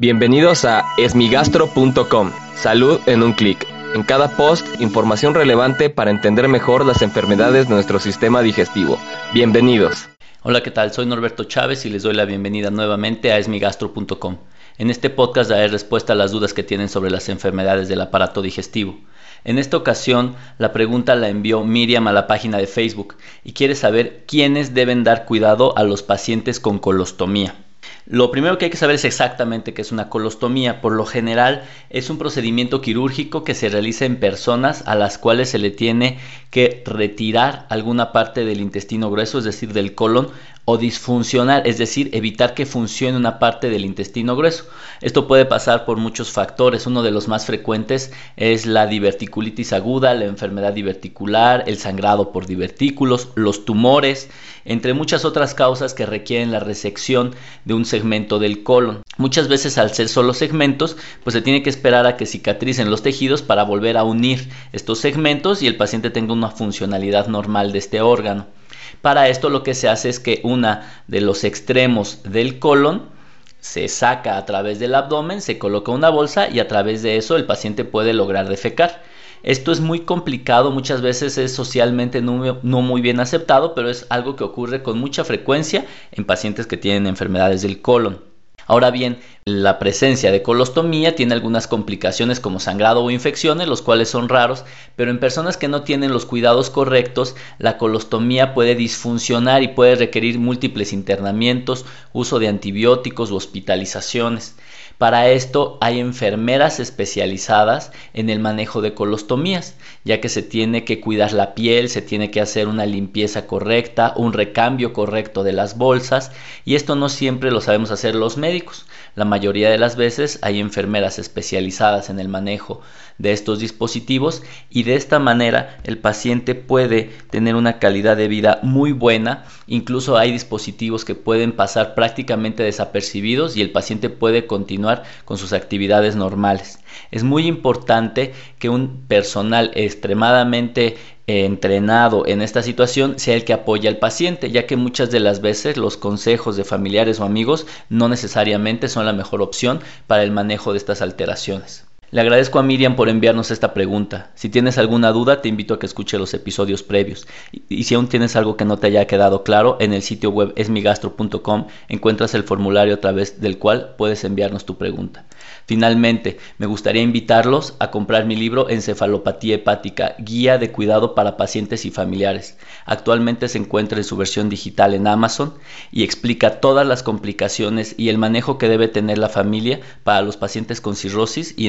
Bienvenidos a esmigastro.com. Salud en un clic. En cada post, información relevante para entender mejor las enfermedades de nuestro sistema digestivo. Bienvenidos. Hola, ¿qué tal? Soy Norberto Chávez y les doy la bienvenida nuevamente a esmigastro.com. En este podcast daré respuesta a las dudas que tienen sobre las enfermedades del aparato digestivo. En esta ocasión, la pregunta la envió Miriam a la página de Facebook y quiere saber quiénes deben dar cuidado a los pacientes con colostomía. Lo primero que hay que saber es exactamente qué es una colostomía. Por lo general es un procedimiento quirúrgico que se realiza en personas a las cuales se le tiene que retirar alguna parte del intestino grueso, es decir, del colon, o disfuncional, es decir, evitar que funcione una parte del intestino grueso. Esto puede pasar por muchos factores. Uno de los más frecuentes es la diverticulitis aguda, la enfermedad diverticular, el sangrado por divertículos, los tumores, entre muchas otras causas que requieren la resección de un segmento del colon. Muchas veces al ser solo segmentos, pues se tiene que esperar a que cicatricen los tejidos para volver a unir estos segmentos y el paciente tenga una funcionalidad normal de este órgano. Para esto lo que se hace es que una de los extremos del colon se saca a través del abdomen, se coloca una bolsa y a través de eso el paciente puede lograr defecar. Esto es muy complicado, muchas veces es socialmente no, no, muy bien aceptado, pero es algo que ocurre con mucha frecuencia en pacientes que tienen enfermedades del colon. Ahora bien, la presencia de colostomía tiene algunas complicaciones como sangrado o infecciones, los cuales son raros, pero en personas que no tienen los cuidados correctos, la colostomía puede disfuncionar y puede requerir múltiples internamientos, uso de antibióticos u hospitalizaciones. Para esto hay enfermeras especializadas en el manejo de colostomías, ya que se tiene que cuidar la piel, se tiene que hacer una limpieza correcta, un recambio correcto de las bolsas, y esto no siempre lo sabemos hacer los médicos. La mayoría de las veces hay enfermeras especializadas en el manejo de estos dispositivos y de esta manera el paciente puede tener una calidad de vida muy buena. Incluso hay dispositivos que pueden pasar prácticamente desapercibidos y el paciente puede continuar con sus actividades normales. Es muy importante que un personal extremadamente entrenado en esta situación sea el que apoya al paciente, ya que muchas de las veces los consejos de familiares o amigos no necesariamente son la mejor opción para el manejo de estas alteraciones. Le agradezco a Miriam por enviarnos esta pregunta. Si tienes alguna duda, te invito a que escuche los episodios previos. Y, si aún tienes algo que no te haya quedado claro, en el sitio web esmigastro.com encuentras el formulario a través del cual puedes enviarnos tu pregunta. Finalmente, me gustaría invitarlos a comprar mi libro Encefalopatía hepática, guía de cuidado para pacientes y familiares. Actualmente se encuentra en su versión digital en Amazon y explica todas las complicaciones y el manejo que debe tener la familia para los pacientes con cirrosis y